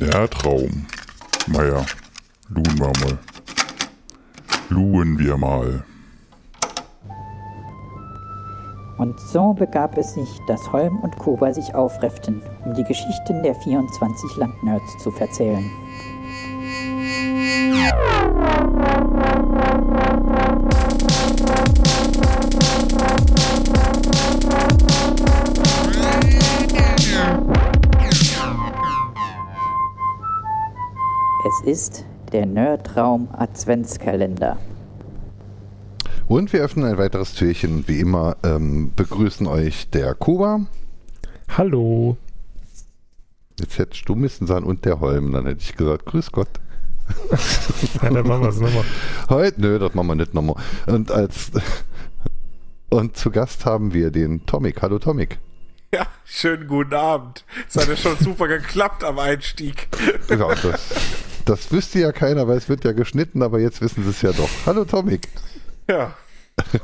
Der Traum. Naja, luhen wir mal. Luhen wir mal. Und so begab es sich, dass Holm und Kober sich aufrefften, um die Geschichten der 24 Landnerds zu verzählen. Ist der Nerdraum Adventskalender. Und wir öffnen ein weiteres Türchen. Wie immer ähm, begrüßen euch der Kuba. Hallo. Jetzt hättest du müssen sein und der Holm. Dann hätte ich gesagt, grüß Gott. ja, dann machen wir es nochmal. Heute? Nö, das machen wir nicht nochmal. Und als und zu Gast haben wir den Tomik. Hallo Tomik. Ja, schönen guten Abend. Es hat ja schon super geklappt am Einstieg. Ja, das, das wüsste ja keiner, weil es wird ja geschnitten, aber jetzt wissen sie es ja doch. Hallo Tomik. Ja.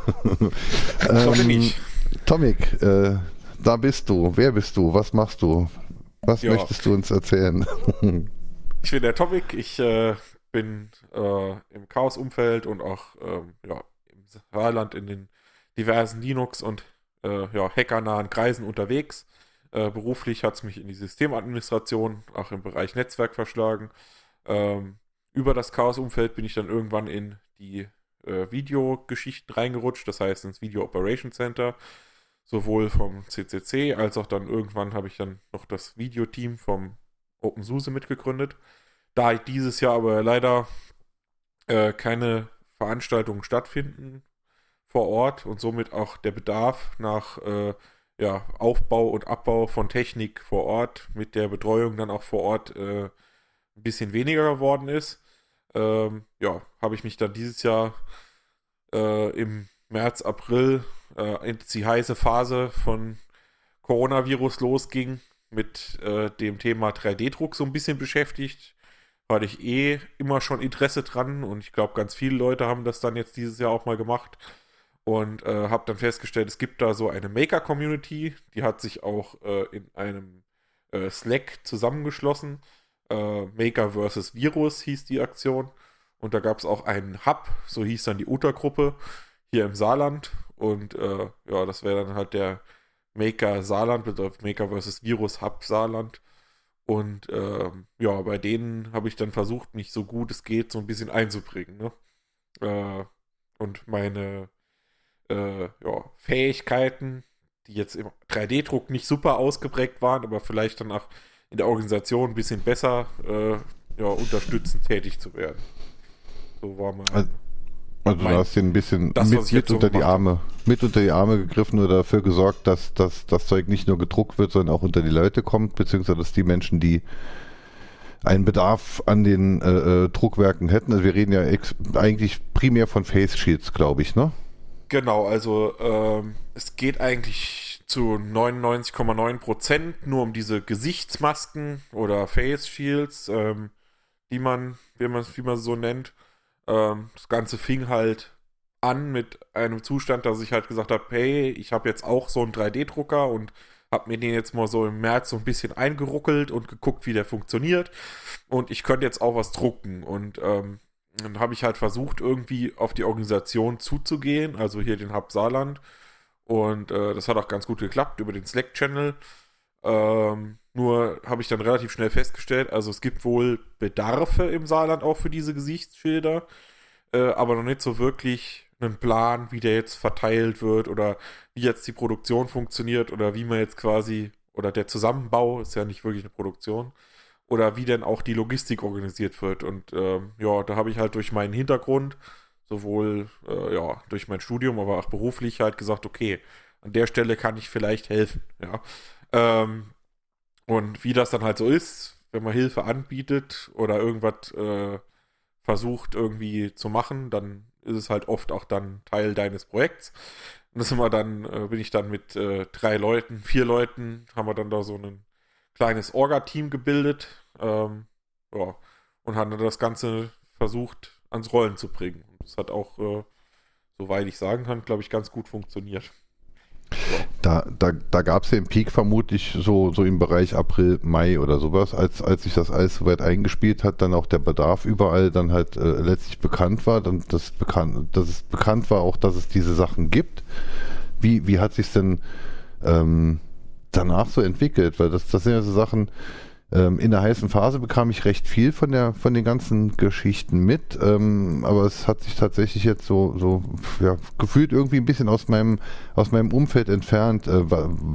ähm. Tomik, äh, da bist du. Wer bist du? Was machst du? Was ja. möchtest du uns erzählen? ich bin der Tomik. Ich äh, bin äh, im Chaos-Umfeld und auch ähm, ja, im Saarland in den diversen Linux- und äh, ja, hackernahen Kreisen unterwegs. Äh, beruflich hat es mich in die Systemadministration, auch im Bereich Netzwerk verschlagen. Ähm, über das Chaos-Umfeld bin ich dann irgendwann in die äh, Videogeschichten reingerutscht, das heißt ins Video Operation Center, sowohl vom CCC als auch dann irgendwann habe ich dann noch das Videoteam vom OpenSUSE mitgegründet. Da dieses Jahr aber leider äh, keine Veranstaltungen stattfinden vor Ort und somit auch der Bedarf nach äh, ja, Aufbau und Abbau von Technik vor Ort mit der Betreuung dann auch vor Ort äh, ein bisschen weniger geworden ist, ähm, ja, habe ich mich dann dieses Jahr äh, im März, April, äh, in die heiße Phase von Coronavirus losging, mit äh, dem Thema 3D-Druck so ein bisschen beschäftigt. Weil ich eh immer schon Interesse dran und ich glaube, ganz viele Leute haben das dann jetzt dieses Jahr auch mal gemacht und äh, habe dann festgestellt, es gibt da so eine Maker-Community, die hat sich auch äh, in einem äh, Slack zusammengeschlossen. Äh, Maker vs. Virus hieß die Aktion. Und da gab es auch einen Hub, so hieß dann die Untergruppe hier im Saarland. Und äh, ja, das wäre dann halt der Maker Saarland, bedeutet Maker vs. Virus Hub Saarland. Und ähm, ja, bei denen habe ich dann versucht, mich so gut es geht so ein bisschen einzubringen. Ne? Äh, und meine äh, ja, Fähigkeiten, die jetzt im 3D-Druck nicht super ausgeprägt waren, aber vielleicht dann auch in der Organisation ein bisschen besser äh, ja, unterstützend tätig zu werden. So war mein. Also, also mein, du hast den ein bisschen das, mit, mit unter so die Arme, mit unter die Arme gegriffen oder dafür gesorgt, dass, dass das Zeug nicht nur gedruckt wird, sondern auch unter die Leute kommt, beziehungsweise dass die Menschen, die einen Bedarf an den äh, äh Druckwerken hätten. Also wir reden ja eigentlich primär von Face Shields, glaube ich, ne? Genau, also ähm, es geht eigentlich zu 99,9% nur um diese Gesichtsmasken oder Face Shields, ähm, die man, wie man wie man so nennt. Ähm, das Ganze fing halt an mit einem Zustand, dass ich halt gesagt habe, hey, ich habe jetzt auch so einen 3D-Drucker und habe mir den jetzt mal so im März so ein bisschen eingeruckelt und geguckt, wie der funktioniert. Und ich könnte jetzt auch was drucken. Und ähm, dann habe ich halt versucht, irgendwie auf die Organisation zuzugehen, also hier den Hub Saarland. Und äh, das hat auch ganz gut geklappt über den Slack-Channel. Ähm, nur habe ich dann relativ schnell festgestellt, also es gibt wohl Bedarfe im Saarland auch für diese Gesichtsschilder, äh, aber noch nicht so wirklich einen Plan, wie der jetzt verteilt wird oder wie jetzt die Produktion funktioniert oder wie man jetzt quasi, oder der Zusammenbau, ist ja nicht wirklich eine Produktion, oder wie denn auch die Logistik organisiert wird. Und ähm, ja, da habe ich halt durch meinen Hintergrund, sowohl äh, ja, durch mein Studium, aber auch beruflich halt gesagt, okay, an der Stelle kann ich vielleicht helfen. Ja. Ähm, und wie das dann halt so ist, wenn man Hilfe anbietet oder irgendwas äh, versucht irgendwie zu machen, dann ist es halt oft auch dann Teil deines Projekts. Und das immer dann, äh, bin ich dann mit äh, drei Leuten, vier Leuten, haben wir dann da so einen kleines Orga-Team gebildet ähm, ja, und haben dann das Ganze versucht ans Rollen zu bringen. Das hat auch, äh, soweit ich sagen kann, glaube ich, ganz gut funktioniert. Da, da, da gab es ja im Peak vermutlich so, so im Bereich April, Mai oder sowas, als, als sich das alles soweit eingespielt hat, dann auch der Bedarf überall dann halt äh, letztlich bekannt war, dann das bekannt, dass es bekannt war auch, dass es diese Sachen gibt. Wie, wie hat sich denn ähm, danach so entwickelt? Weil das, das sind ja so Sachen, ähm, in der heißen Phase bekam ich recht viel von der von den ganzen Geschichten mit, ähm, aber es hat sich tatsächlich jetzt so so ja, gefühlt irgendwie ein bisschen aus meinem aus meinem Umfeld entfernt, äh,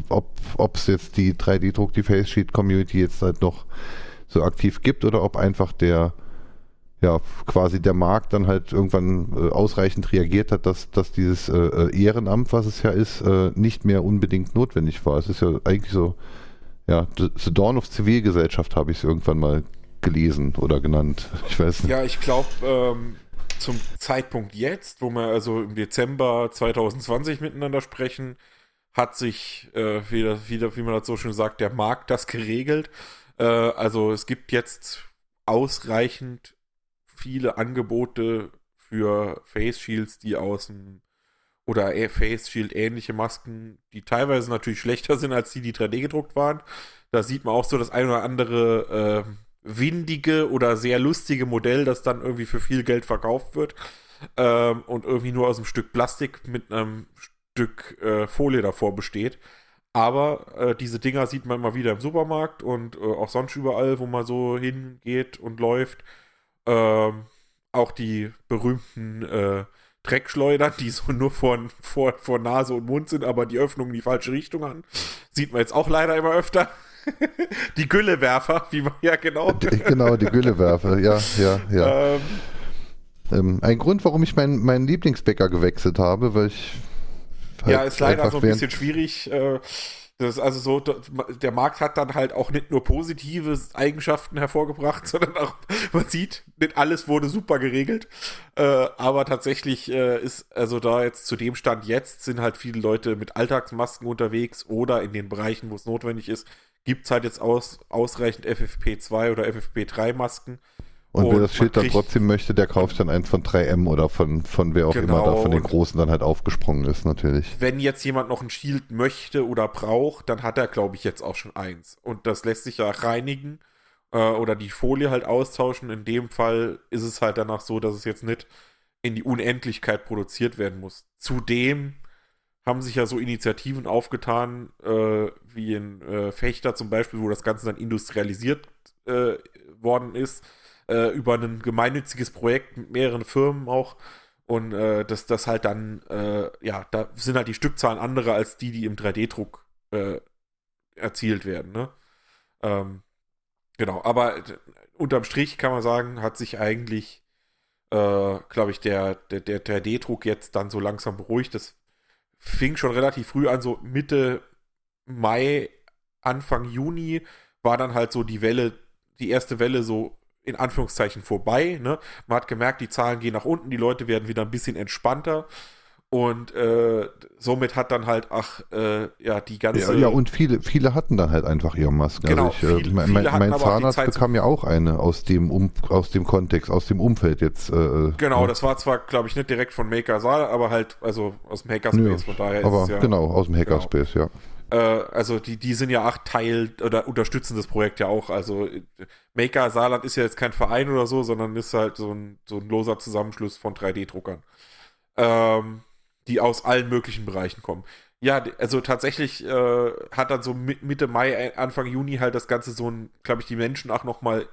ob es jetzt die 3D-Druck, die Face Sheet Community jetzt halt noch so aktiv gibt oder ob einfach der ja, quasi der Markt dann halt irgendwann äh, ausreichend reagiert hat, dass, dass dieses äh, äh Ehrenamt, was es ja ist, äh, nicht mehr unbedingt notwendig war. Es ist ja eigentlich so ja, The Dawn of Zivilgesellschaft habe ich es irgendwann mal gelesen oder genannt. Ich weiß nicht. Ja, ich glaube, ähm, zum Zeitpunkt jetzt, wo wir also im Dezember 2020 miteinander sprechen, hat sich äh, wieder, wieder, wie man das so schön sagt, der Markt das geregelt. Äh, also es gibt jetzt ausreichend viele Angebote für Face Shields, die aus dem oder Face Shield ähnliche Masken, die teilweise natürlich schlechter sind als die, die 3D gedruckt waren. Da sieht man auch so das ein oder andere äh, windige oder sehr lustige Modell, das dann irgendwie für viel Geld verkauft wird ähm, und irgendwie nur aus einem Stück Plastik mit einem Stück äh, Folie davor besteht. Aber äh, diese Dinger sieht man immer wieder im Supermarkt und äh, auch sonst überall, wo man so hingeht und läuft. Ähm, auch die berühmten äh, Dreckschleudern, die so nur vor, vor, vor Nase und Mund sind, aber die Öffnung in die falsche Richtung haben. Sieht man jetzt auch leider immer öfter. die Güllewerfer, wie man ja genau. genau, die Güllewerfer, ja, ja, ja. Ähm, ähm, ein Grund, warum ich meinen, meinen Lieblingsbäcker gewechselt habe, weil ich. Halt ja, ist leider so ein bisschen schwierig. Äh, das ist also so, der Markt hat dann halt auch nicht nur positive Eigenschaften hervorgebracht, sondern auch, man sieht, nicht alles wurde super geregelt. Äh, aber tatsächlich äh, ist, also da jetzt zu dem Stand jetzt, sind halt viele Leute mit Alltagsmasken unterwegs oder in den Bereichen, wo es notwendig ist, gibt es halt jetzt aus, ausreichend FFP2 oder FFP3 -Masken. Und, und wer das Schild dann trotzdem möchte, der kauft dann eins von 3M oder von, von wer auch genau, immer da von den Großen dann halt aufgesprungen ist, natürlich. Wenn jetzt jemand noch ein Shield möchte oder braucht, dann hat er, glaube ich, jetzt auch schon eins. Und das lässt sich ja reinigen äh, oder die Folie halt austauschen. In dem Fall ist es halt danach so, dass es jetzt nicht in die Unendlichkeit produziert werden muss. Zudem haben sich ja so Initiativen aufgetan, äh, wie in äh, Fechter zum Beispiel, wo das Ganze dann industrialisiert äh, worden ist äh, über ein gemeinnütziges Projekt mit mehreren Firmen auch. Und äh, dass das halt dann, äh, ja, da sind halt die Stückzahlen andere als die, die im 3D-Druck äh, erzielt werden. Ne? Ähm, genau, aber äh, unterm Strich kann man sagen, hat sich eigentlich, äh, glaube ich, der, der, der 3D-Druck jetzt dann so langsam beruhigt. Das fing schon relativ früh an, so Mitte Mai, Anfang Juni war dann halt so die Welle, die erste Welle so in Anführungszeichen vorbei. Ne? Man hat gemerkt, die Zahlen gehen nach unten, die Leute werden wieder ein bisschen entspannter. Und äh, somit hat dann halt, ach, äh, ja, die ganze. Ja, ja, und viele, viele hatten dann halt einfach ihre Masken. Genau, also ich, viel, mein, mein, mein Zahnarzt bekam ja auch eine aus dem, um, aus dem Kontext, aus dem Umfeld jetzt. Äh, äh genau, ne? das war zwar, glaube ich, nicht direkt von Makersaal, aber halt, also aus dem Hackerspace, ja, von daher aber ist es ja. Genau, aus dem Hackerspace, genau. ja. Äh, also die, die sind ja auch Teil oder unterstützen das Projekt ja auch. Also Maker Saarland ist ja jetzt kein Verein oder so, sondern ist halt so ein, so ein loser Zusammenschluss von 3D-Druckern, ähm, die aus allen möglichen Bereichen kommen. Ja, also tatsächlich äh, hat dann so Mitte Mai, äh, Anfang Juni halt das Ganze so glaube ich, die Menschen auch nochmal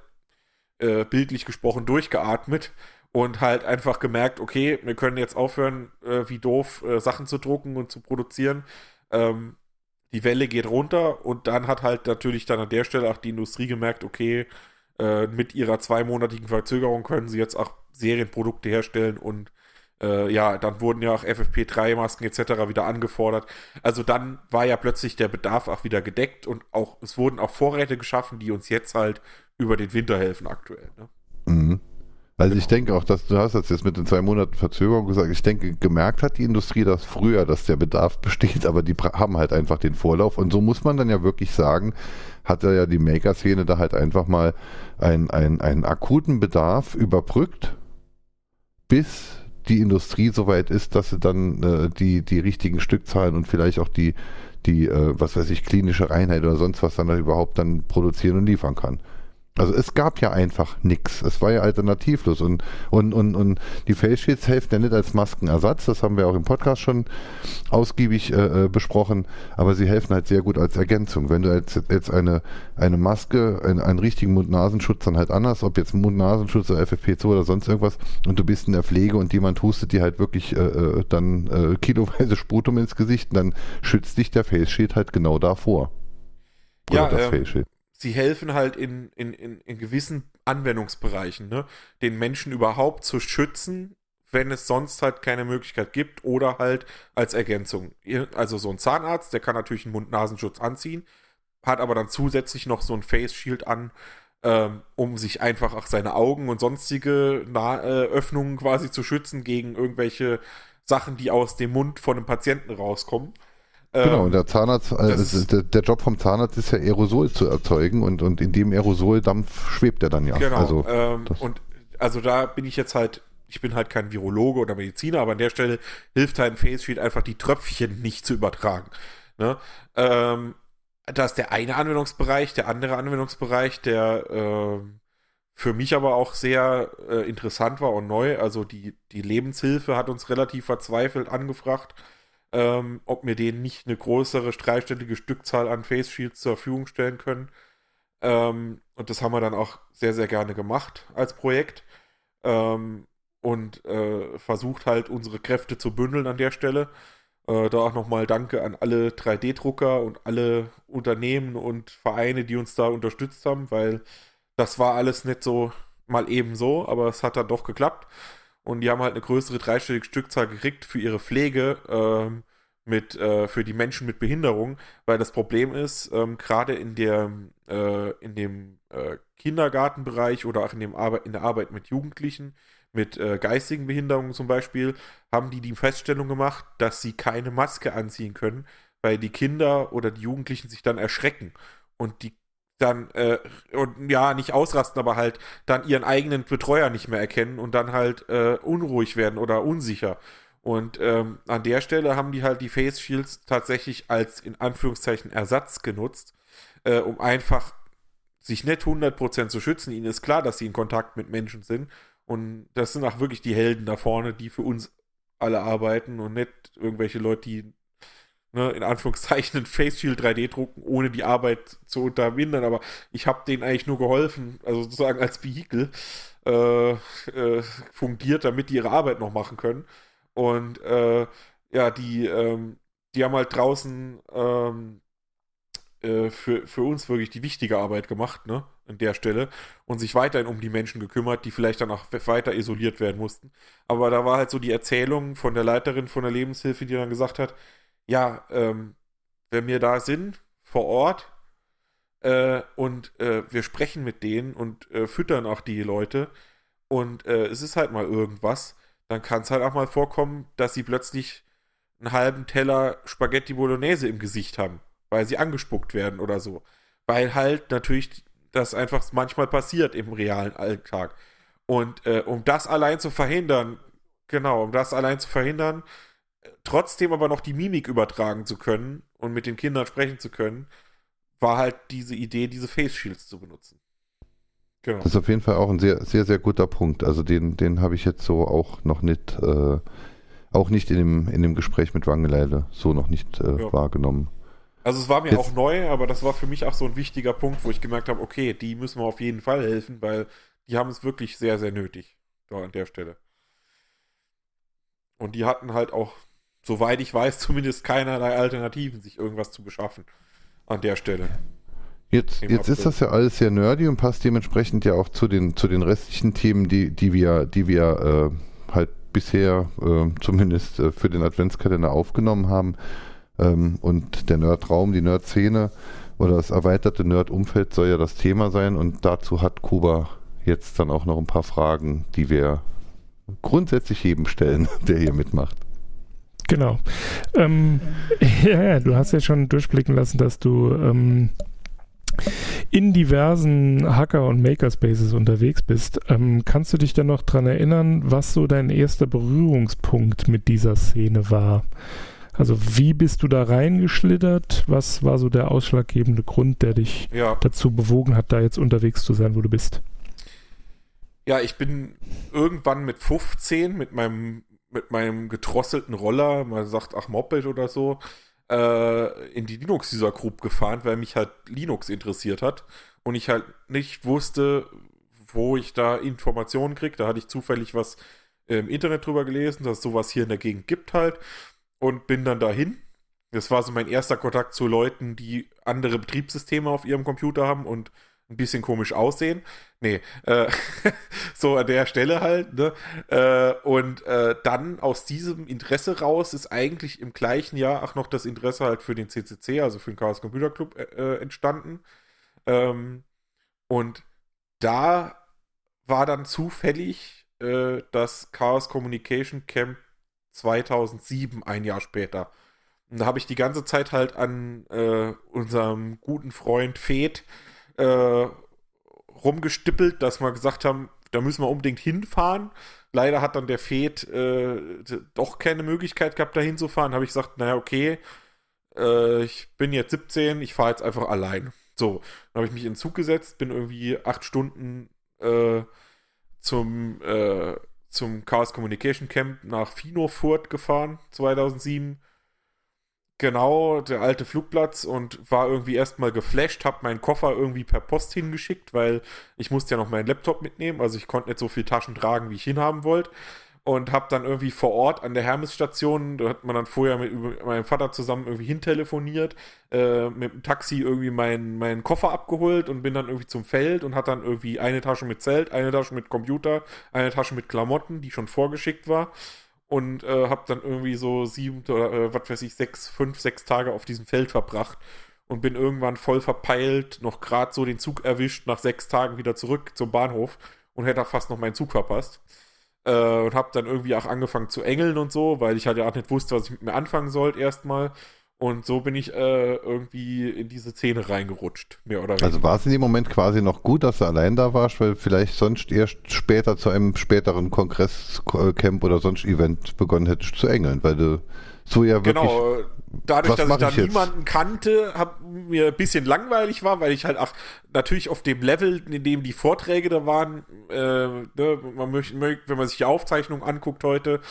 äh, bildlich gesprochen durchgeatmet und halt einfach gemerkt, okay, wir können jetzt aufhören, äh, wie doof äh, Sachen zu drucken und zu produzieren. Ähm, die Welle geht runter und dann hat halt natürlich dann an der Stelle auch die Industrie gemerkt, okay, äh, mit ihrer zweimonatigen Verzögerung können sie jetzt auch Serienprodukte herstellen und äh, ja, dann wurden ja auch FFP3-Masken etc. wieder angefordert. Also dann war ja plötzlich der Bedarf auch wieder gedeckt und auch es wurden auch Vorräte geschaffen, die uns jetzt halt über den Winter helfen aktuell. Ne? Also ich denke auch, dass du hast das jetzt mit den zwei Monaten Verzögerung gesagt. Ich denke, gemerkt hat die Industrie das früher, dass der Bedarf besteht, aber die haben halt einfach den Vorlauf. Und so muss man dann ja wirklich sagen, hat ja die Maker-Szene da halt einfach mal einen, einen, einen akuten Bedarf überbrückt, bis die Industrie soweit ist, dass sie dann äh, die, die richtigen Stückzahlen und vielleicht auch die, die äh, was weiß ich, klinische Reinheit oder sonst was dann überhaupt dann produzieren und liefern kann. Also es gab ja einfach nichts. Es war ja alternativlos. Und, und, und, und die Face Shields helfen ja nicht als Maskenersatz. Das haben wir auch im Podcast schon ausgiebig äh, äh, besprochen. Aber sie helfen halt sehr gut als Ergänzung. Wenn du jetzt, jetzt eine, eine Maske, ein, einen richtigen Mund-Nasenschutz dann halt anders, ob jetzt Mund-Nasenschutz oder FFP2 oder sonst irgendwas, und du bist in der Pflege und jemand hustet dir halt wirklich äh, äh dann äh, kiloweise Sputum ins Gesicht, dann schützt dich der Face Shield halt genau davor. Oder ja, das ähm, Face Shield sie helfen halt in, in, in, in gewissen Anwendungsbereichen, ne, den Menschen überhaupt zu schützen, wenn es sonst halt keine Möglichkeit gibt oder halt als Ergänzung. Also so ein Zahnarzt, der kann natürlich einen Mund-Nasenschutz anziehen, hat aber dann zusätzlich noch so ein Face Shield an, ähm, um sich einfach auch seine Augen und sonstige Na äh, Öffnungen quasi zu schützen gegen irgendwelche Sachen, die aus dem Mund von einem Patienten rauskommen. Genau, und der Zahnarzt, also der, der, Job vom Zahnarzt ist ja Aerosol zu erzeugen und, und in dem Aerosoldampf schwebt er dann ja. Genau. Also, ähm, und also da bin ich jetzt halt, ich bin halt kein Virologe oder Mediziner, aber an der Stelle hilft halt ein Face Shield einfach die Tröpfchen nicht zu übertragen. Ne? Ähm, das ist der eine Anwendungsbereich, der andere Anwendungsbereich, der äh, für mich aber auch sehr äh, interessant war und neu. Also die, die Lebenshilfe hat uns relativ verzweifelt angefragt ähm, ob wir denen nicht eine größere dreistellige Stückzahl an Face Shields zur Verfügung stellen können. Ähm, und das haben wir dann auch sehr, sehr gerne gemacht als Projekt. Ähm, und äh, versucht halt unsere Kräfte zu bündeln an der Stelle. Äh, da auch nochmal Danke an alle 3D-Drucker und alle Unternehmen und Vereine, die uns da unterstützt haben, weil das war alles nicht so mal eben so, aber es hat dann doch geklappt und die haben halt eine größere dreistellige Stückzahl gekriegt für ihre Pflege ähm, mit äh, für die Menschen mit Behinderung, weil das Problem ist, ähm, gerade in äh, in dem äh, Kindergartenbereich oder auch in dem Arbeit in der Arbeit mit Jugendlichen mit äh, geistigen Behinderungen zum Beispiel, haben die die Feststellung gemacht, dass sie keine Maske anziehen können, weil die Kinder oder die Jugendlichen sich dann erschrecken. Und die dann, äh, und ja, nicht ausrasten, aber halt dann ihren eigenen Betreuer nicht mehr erkennen und dann halt äh, unruhig werden oder unsicher. Und ähm, an der Stelle haben die halt die Face Shields tatsächlich als in Anführungszeichen Ersatz genutzt, äh, um einfach sich nicht 100% zu schützen. Ihnen ist klar, dass sie in Kontakt mit Menschen sind. Und das sind auch wirklich die Helden da vorne, die für uns alle arbeiten und nicht irgendwelche Leute, die ne, in Anführungszeichen ein Face Shield 3D drucken, ohne die Arbeit zu unterbinden. Aber ich habe denen eigentlich nur geholfen, also sozusagen als Vehikel äh, äh, fungiert, damit die ihre Arbeit noch machen können. Und äh, ja, die, ähm, die haben halt draußen ähm, äh, für, für uns wirklich die wichtige Arbeit gemacht, ne, an der Stelle und sich weiterhin um die Menschen gekümmert, die vielleicht dann auch weiter isoliert werden mussten. Aber da war halt so die Erzählung von der Leiterin von der Lebenshilfe, die dann gesagt hat, ja, ähm, wenn wir da sind, vor Ort, äh, und äh, wir sprechen mit denen und äh, füttern auch die Leute und äh, es ist halt mal irgendwas, dann kann es halt auch mal vorkommen, dass sie plötzlich einen halben Teller Spaghetti Bolognese im Gesicht haben, weil sie angespuckt werden oder so. Weil halt natürlich das einfach manchmal passiert im realen Alltag. Und äh, um das allein zu verhindern, genau, um das allein zu verhindern, trotzdem aber noch die Mimik übertragen zu können und mit den Kindern sprechen zu können, war halt diese Idee, diese Face Shields zu benutzen. Genau. Das ist auf jeden Fall auch ein sehr, sehr, sehr guter Punkt. Also den, den habe ich jetzt so auch noch nicht, äh, auch nicht in dem, in dem Gespräch mit Wangeleide so noch nicht äh, ja. wahrgenommen. Also es war mir jetzt. auch neu, aber das war für mich auch so ein wichtiger Punkt, wo ich gemerkt habe, okay, die müssen wir auf jeden Fall helfen, weil die haben es wirklich sehr, sehr nötig da an der Stelle. Und die hatten halt auch soweit ich weiß, zumindest keinerlei Alternativen, sich irgendwas zu beschaffen an der Stelle. Jetzt, jetzt ist das ja alles sehr nerdy und passt dementsprechend ja auch zu den, zu den restlichen Themen, die, die wir, die wir äh, halt bisher äh, zumindest äh, für den Adventskalender aufgenommen haben. Ähm, und der Nerdraum, die Nerd-Szene oder das erweiterte Nerd-Umfeld soll ja das Thema sein. Und dazu hat Kuba jetzt dann auch noch ein paar Fragen, die wir grundsätzlich jedem stellen, der hier mitmacht. Genau. Ähm, ja, ja, du hast ja schon durchblicken lassen, dass du ähm, in diversen Hacker- und Makerspaces unterwegs bist, ähm, kannst du dich dann noch daran erinnern, was so dein erster Berührungspunkt mit dieser Szene war? Also wie bist du da reingeschlittert? Was war so der ausschlaggebende Grund, der dich ja. dazu bewogen hat, da jetzt unterwegs zu sein, wo du bist? Ja, ich bin irgendwann mit 15 mit meinem mit meinem gedrosselten Roller, man sagt ach Moped oder so, äh, in die Linux-User Group gefahren, weil mich halt Linux interessiert hat und ich halt nicht wusste, wo ich da Informationen kriege. Da hatte ich zufällig was im Internet drüber gelesen, dass es sowas hier in der Gegend gibt halt und bin dann dahin. Das war so mein erster Kontakt zu Leuten, die andere Betriebssysteme auf ihrem Computer haben und ein bisschen komisch aussehen. Nee, äh, so an der Stelle halt. Ne? Äh, und äh, dann aus diesem Interesse raus ist eigentlich im gleichen Jahr auch noch das Interesse halt für den CCC, also für den Chaos Computer Club, äh, äh, entstanden. Ähm, und da war dann zufällig äh, das Chaos Communication Camp 2007, ein Jahr später. Und da habe ich die ganze Zeit halt an unserem guten Freund Fed äh, rumgestippelt, dass wir gesagt haben, da müssen wir unbedingt hinfahren. Leider hat dann der Fed äh, doch keine Möglichkeit gehabt, da hinzufahren. Habe ich gesagt, naja, okay, äh, ich bin jetzt 17, ich fahre jetzt einfach allein. So, dann habe ich mich in den Zug gesetzt, bin irgendwie acht Stunden äh, zum äh, zum Chaos Communication Camp nach Finofurt gefahren, 2007. Genau, der alte Flugplatz und war irgendwie erstmal geflasht, hab meinen Koffer irgendwie per Post hingeschickt, weil ich musste ja noch meinen Laptop mitnehmen, also ich konnte nicht so viel Taschen tragen, wie ich hinhaben wollte. Und habe dann irgendwie vor Ort an der Hermes-Station, da hat man dann vorher mit meinem Vater zusammen irgendwie hintelefoniert, äh, mit dem Taxi irgendwie meinen mein Koffer abgeholt und bin dann irgendwie zum Feld und hat dann irgendwie eine Tasche mit Zelt, eine Tasche mit Computer, eine Tasche mit Klamotten, die schon vorgeschickt war und äh, habe dann irgendwie so sieben oder äh, was weiß ich, sechs, fünf, sechs Tage auf diesem Feld verbracht und bin irgendwann voll verpeilt, noch gerade so den Zug erwischt, nach sechs Tagen wieder zurück zum Bahnhof und hätte fast noch meinen Zug verpasst. Äh, und habe dann irgendwie auch angefangen zu engeln und so, weil ich halt ja auch nicht wusste, was ich mit mir anfangen sollte erstmal. Und so bin ich äh, irgendwie in diese Szene reingerutscht, mehr oder weniger. Also war es in dem Moment quasi noch gut, dass du allein da warst, weil vielleicht sonst erst später zu einem späteren Kongresscamp oder sonst Event begonnen hättest zu engeln, weil du so ja wirklich. Genau, dadurch, dass ich da ich niemanden kannte, hab, mir ein bisschen langweilig war, weil ich halt auch natürlich auf dem Level, in dem die Vorträge da waren, äh, ne, man möchte, wenn man sich die Aufzeichnung anguckt heute,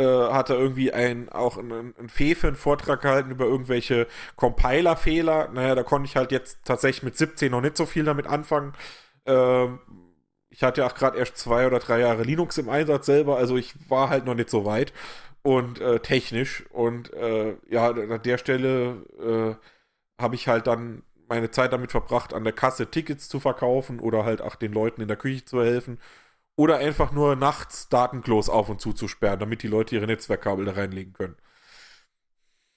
äh, hat er irgendwie ein, auch einen, einen Fee für einen Vortrag gehalten über irgendwelche Compiler-Fehler. Naja, da konnte ich halt jetzt tatsächlich mit 17 noch nicht so viel damit anfangen. Ähm, ich hatte ja auch gerade erst zwei oder drei Jahre Linux im Einsatz selber, also ich war halt noch nicht so weit und äh, technisch. Und äh, ja, an der Stelle äh, habe ich halt dann meine Zeit damit verbracht, an der Kasse Tickets zu verkaufen oder halt auch den Leuten in der Küche zu helfen. Oder einfach nur nachts Datenklos auf und zu zu sperren, damit die Leute ihre Netzwerkkabel da reinlegen können.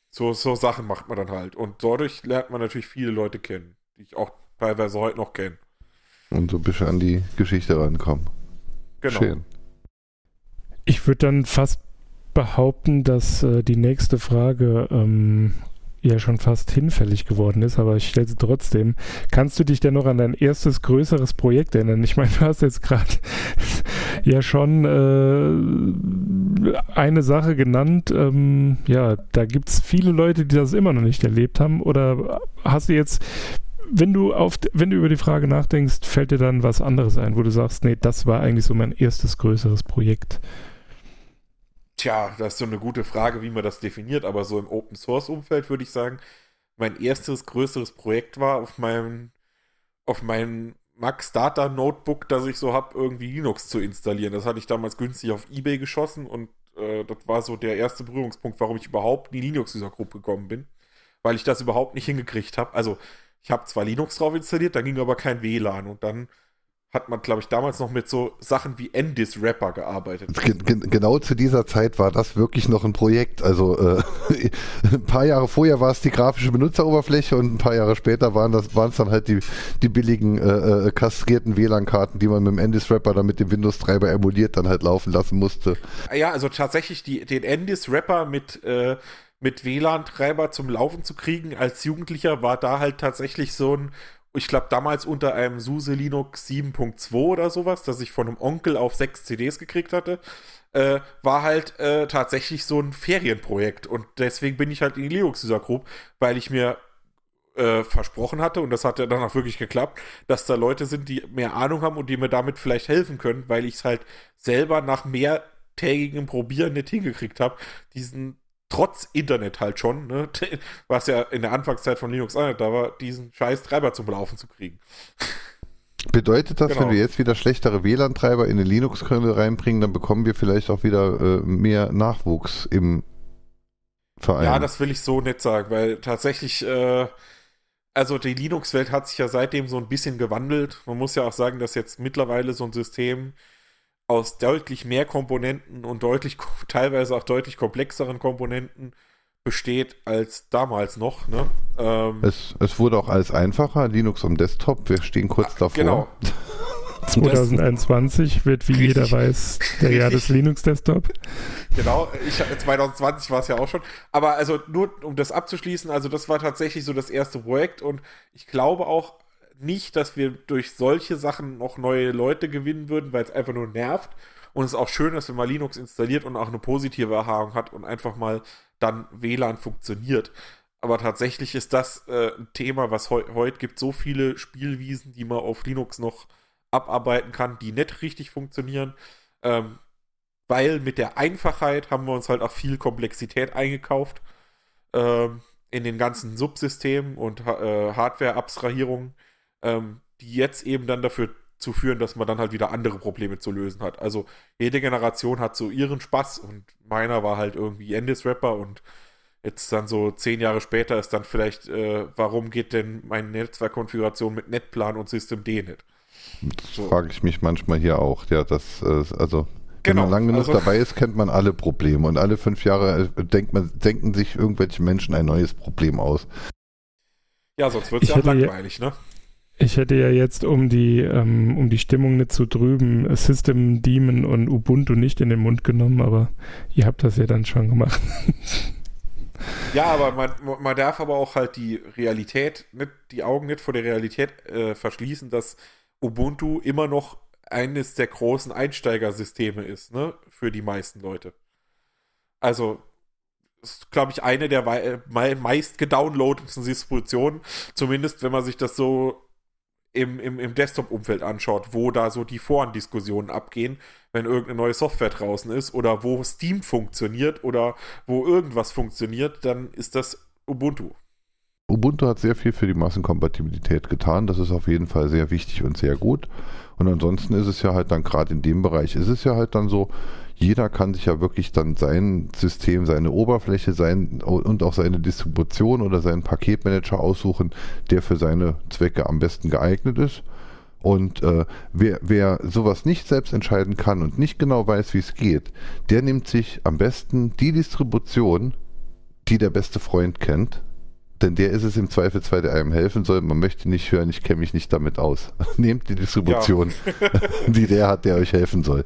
So, so Sachen macht man dann halt. Und dadurch lernt man natürlich viele Leute kennen, die ich auch teilweise heute noch kenne. Und so ein bisschen an die Geschichte rankommen. Genau. Schön. Ich würde dann fast behaupten, dass äh, die nächste Frage ähm, ja schon fast hinfällig geworden ist, aber ich stelle sie trotzdem. Kannst du dich denn noch an dein erstes größeres Projekt erinnern? Ich meine, du hast jetzt gerade ja schon äh, eine Sache genannt. Ähm, ja, da gibt es viele Leute, die das immer noch nicht erlebt haben. Oder hast du jetzt wenn du auf, wenn du über die Frage nachdenkst, fällt dir dann was anderes ein, wo du sagst, nee, das war eigentlich so mein erstes größeres Projekt? Tja, das ist so eine gute Frage, wie man das definiert, aber so im Open Source Umfeld würde ich sagen, mein erstes größeres Projekt war auf meinem auf meinem Max Data Notebook, das ich so habe, irgendwie Linux zu installieren. Das hatte ich damals günstig auf eBay geschossen und äh, das war so der erste Berührungspunkt, warum ich überhaupt in die Linux-User-Gruppe gekommen bin, weil ich das überhaupt nicht hingekriegt habe. Also ich habe zwar Linux drauf installiert, da ging aber kein WLAN und dann hat man, glaube ich, damals noch mit so Sachen wie Endis Rapper gearbeitet. Gen genau zu dieser Zeit war das wirklich noch ein Projekt. Also äh, ein paar Jahre vorher war es die grafische Benutzeroberfläche und ein paar Jahre später waren das waren es dann halt die, die billigen äh, äh kastrierten WLAN-Karten, die man mit dem Endis Rapper dann mit dem Windows-Treiber emuliert dann halt laufen lassen musste. Ja, also tatsächlich die, den Endis Rapper mit äh, mit WLAN-Treiber zum Laufen zu kriegen als Jugendlicher war da halt tatsächlich so ein ich glaube damals unter einem SUSE Linux 7.2 oder sowas, das ich von einem Onkel auf sechs CDs gekriegt hatte, äh, war halt äh, tatsächlich so ein Ferienprojekt. Und deswegen bin ich halt in die Linux-User Group, weil ich mir äh, versprochen hatte, und das hat ja dann auch wirklich geklappt, dass da Leute sind, die mehr Ahnung haben und die mir damit vielleicht helfen können, weil ich es halt selber nach mehrtägigem Probieren nicht hingekriegt habe, diesen trotz Internet halt schon, ne, was ja in der Anfangszeit von Linux auch nicht da war, diesen scheiß Treiber zum Laufen zu kriegen. Bedeutet das, genau. wenn wir jetzt wieder schlechtere WLAN-Treiber in den Linux-Kernel reinbringen, dann bekommen wir vielleicht auch wieder äh, mehr Nachwuchs im Verein? Ja, das will ich so nicht sagen, weil tatsächlich, äh, also die Linux-Welt hat sich ja seitdem so ein bisschen gewandelt. Man muss ja auch sagen, dass jetzt mittlerweile so ein System aus deutlich mehr Komponenten und deutlich, teilweise auch deutlich komplexeren Komponenten besteht als damals noch. Ne? Ähm, es, es wurde auch alles einfacher, Linux am Desktop, wir stehen kurz ach, davor. Genau. 2021 wird, wie Richtig. jeder weiß, der Jahr des Linux-Desktop. Genau, ich, 2020 war es ja auch schon. Aber also nur um das abzuschließen, also das war tatsächlich so das erste Projekt und ich glaube auch, nicht, dass wir durch solche Sachen noch neue Leute gewinnen würden, weil es einfach nur nervt. Und es ist auch schön, dass wenn man Linux installiert und auch eine positive Erfahrung hat und einfach mal dann WLAN funktioniert. Aber tatsächlich ist das äh, ein Thema, was heu heute gibt so viele Spielwiesen, die man auf Linux noch abarbeiten kann, die nicht richtig funktionieren. Ähm, weil mit der Einfachheit haben wir uns halt auch viel Komplexität eingekauft ähm, in den ganzen Subsystemen und äh, Hardware-Abstrahierungen ähm, die jetzt eben dann dafür zu führen, dass man dann halt wieder andere Probleme zu lösen hat. Also jede Generation hat so ihren Spaß und meiner war halt irgendwie Endis-Rapper und jetzt dann so zehn Jahre später ist dann vielleicht, äh, warum geht denn meine Netzwerkkonfiguration mit Netplan und System D nicht? Das so. frage ich mich manchmal hier auch. Ja, das, äh, also wenn genau, man lang genug also, dabei ist, kennt man alle Probleme und alle fünf Jahre äh, denkt man, denken sich irgendwelche Menschen ein neues Problem aus. Ja, sonst wird es ja langweilig, ne? Ich hätte ja jetzt, um die, ähm, um die Stimmung nicht zu trüben, System Demon und Ubuntu nicht in den Mund genommen, aber ihr habt das ja dann schon gemacht. ja, aber man, man darf aber auch halt die Realität, nicht, die Augen nicht vor der Realität äh, verschließen, dass Ubuntu immer noch eines der großen Einsteigersysteme ist, ne, für die meisten Leute. Also, ist, glaube ich, eine der meist gedownloadeten Distributionen, zumindest wenn man sich das so im, im, im Desktop-Umfeld anschaut, wo da so die Foren-Diskussionen abgehen, wenn irgendeine neue Software draußen ist oder wo Steam funktioniert oder wo irgendwas funktioniert, dann ist das Ubuntu. Ubuntu hat sehr viel für die Massenkompatibilität getan. Das ist auf jeden Fall sehr wichtig und sehr gut. Und ansonsten ist es ja halt dann gerade in dem Bereich, ist es ja halt dann so, jeder kann sich ja wirklich dann sein System, seine Oberfläche sein und auch seine Distribution oder seinen Paketmanager aussuchen, der für seine Zwecke am besten geeignet ist. Und äh, wer, wer sowas nicht selbst entscheiden kann und nicht genau weiß, wie es geht, der nimmt sich am besten die Distribution, die der beste Freund kennt. Denn der ist es im Zweifelsfall, der einem helfen soll. Man möchte nicht hören, ich kenne mich nicht damit aus. Nehmt die Distribution, ja. die der hat, der euch helfen soll.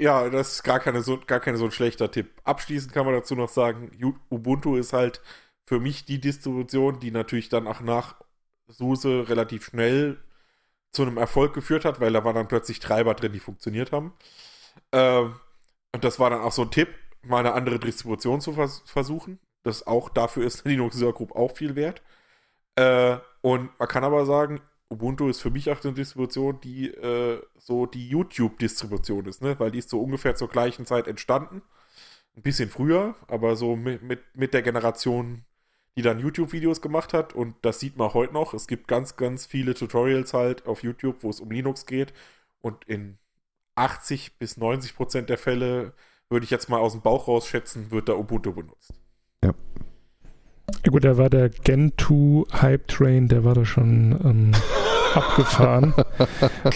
Ja, das ist gar, keine so, gar keine so ein schlechter Tipp. Abschließend kann man dazu noch sagen, Ubuntu ist halt für mich die Distribution, die natürlich dann auch nach SUSE relativ schnell zu einem Erfolg geführt hat, weil da waren dann plötzlich Treiber drin, die funktioniert haben. Ähm, und das war dann auch so ein Tipp, mal eine andere Distribution zu vers versuchen. Das auch dafür ist Linux User Group auch viel wert. Äh, und man kann aber sagen, Ubuntu ist für mich auch eine Distribution, die äh, so die YouTube-Distribution ist, ne? Weil die ist so ungefähr zur gleichen Zeit entstanden. Ein bisschen früher, aber so mit, mit, mit der Generation, die dann YouTube-Videos gemacht hat. Und das sieht man heute noch. Es gibt ganz, ganz viele Tutorials halt auf YouTube, wo es um Linux geht. Und in 80 bis 90 Prozent der Fälle, würde ich jetzt mal aus dem Bauch raus schätzen, wird da Ubuntu benutzt. Ja. Ja gut, da war der Gen 2 Hype Train, der war da schon ähm, abgefahren.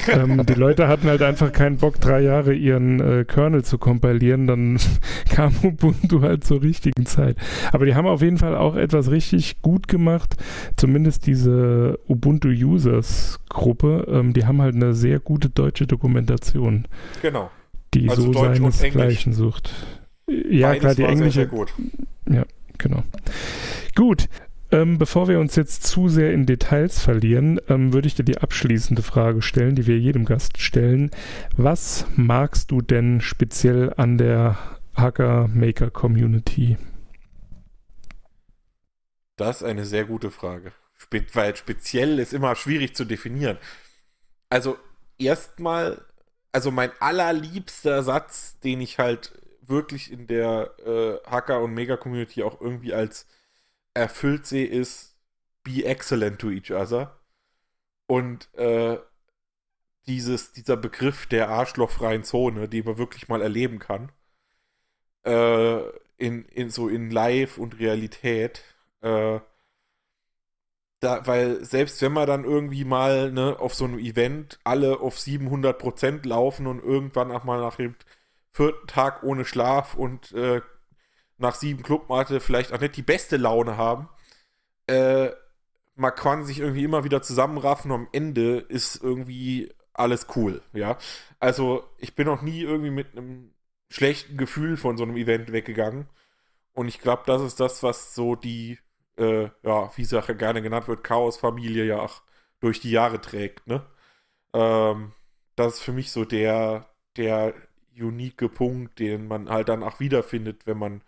ähm, die Leute hatten halt einfach keinen Bock, drei Jahre ihren äh, Kernel zu kompilieren. Dann kam Ubuntu halt zur richtigen Zeit. Aber die haben auf jeden Fall auch etwas richtig gut gemacht. Zumindest diese Ubuntu Users Gruppe. Ähm, die haben halt eine sehr gute deutsche Dokumentation. Genau. Die also so Deutsch seinesgleichen sucht. Ja, Beides klar, die englische. gut. Ja, genau. Gut. Ähm, bevor wir uns jetzt zu sehr in Details verlieren, ähm, würde ich dir die abschließende Frage stellen, die wir jedem Gast stellen. Was magst du denn speziell an der Hacker Maker Community? Das ist eine sehr gute Frage. Spe weil speziell ist immer schwierig zu definieren. Also erstmal, also mein allerliebster Satz, den ich halt wirklich in der äh, Hacker- und Mega-Community auch irgendwie als erfüllt sehe, ist be excellent to each other. Und äh, dieses, dieser Begriff der arschlochfreien Zone, die man wirklich mal erleben kann, äh, in, in so in Live und Realität, äh, da, weil selbst wenn man dann irgendwie mal ne, auf so einem Event alle auf 700% laufen und irgendwann auch mal nach dem vierten Tag ohne Schlaf und äh, nach sieben Clubmate vielleicht auch nicht die beste Laune haben, äh, man kann sich irgendwie immer wieder zusammenraffen und am Ende ist irgendwie alles cool, ja. Also ich bin noch nie irgendwie mit einem schlechten Gefühl von so einem Event weggegangen und ich glaube, das ist das, was so die äh, ja, wie Sache gerne genannt wird, Chaos-Familie ja auch durch die Jahre trägt, ne? Ähm, das ist für mich so der, der unique Punkt, den man halt dann auch wiederfindet, wenn man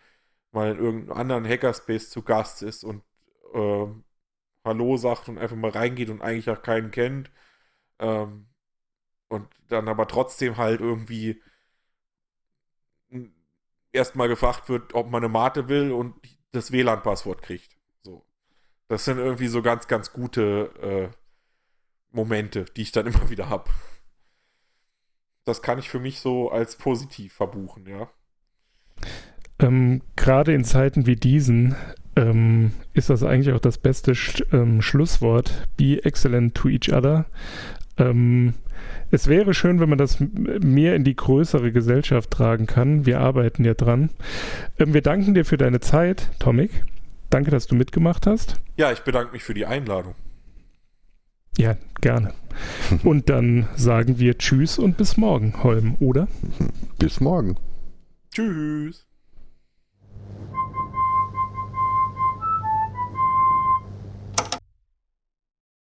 mal in irgendeinem anderen Hackerspace zu Gast ist und äh, Hallo sagt und einfach mal reingeht und eigentlich auch keinen kennt. Ähm, und dann aber trotzdem halt irgendwie erstmal gefragt wird, ob man eine Mate will und das WLAN-Passwort kriegt. Das sind irgendwie so ganz, ganz gute äh, Momente, die ich dann immer wieder habe. Das kann ich für mich so als positiv verbuchen, ja. Ähm, Gerade in Zeiten wie diesen ähm, ist das eigentlich auch das beste Sch ähm, Schlusswort. Be excellent to each other. Ähm, es wäre schön, wenn man das mehr in die größere Gesellschaft tragen kann. Wir arbeiten ja dran. Ähm, wir danken dir für deine Zeit, Tomik. Danke, dass du mitgemacht hast. Ja, ich bedanke mich für die Einladung. Ja, gerne. Und dann sagen wir Tschüss und bis morgen, Holm, oder? Bis morgen. Tschüss.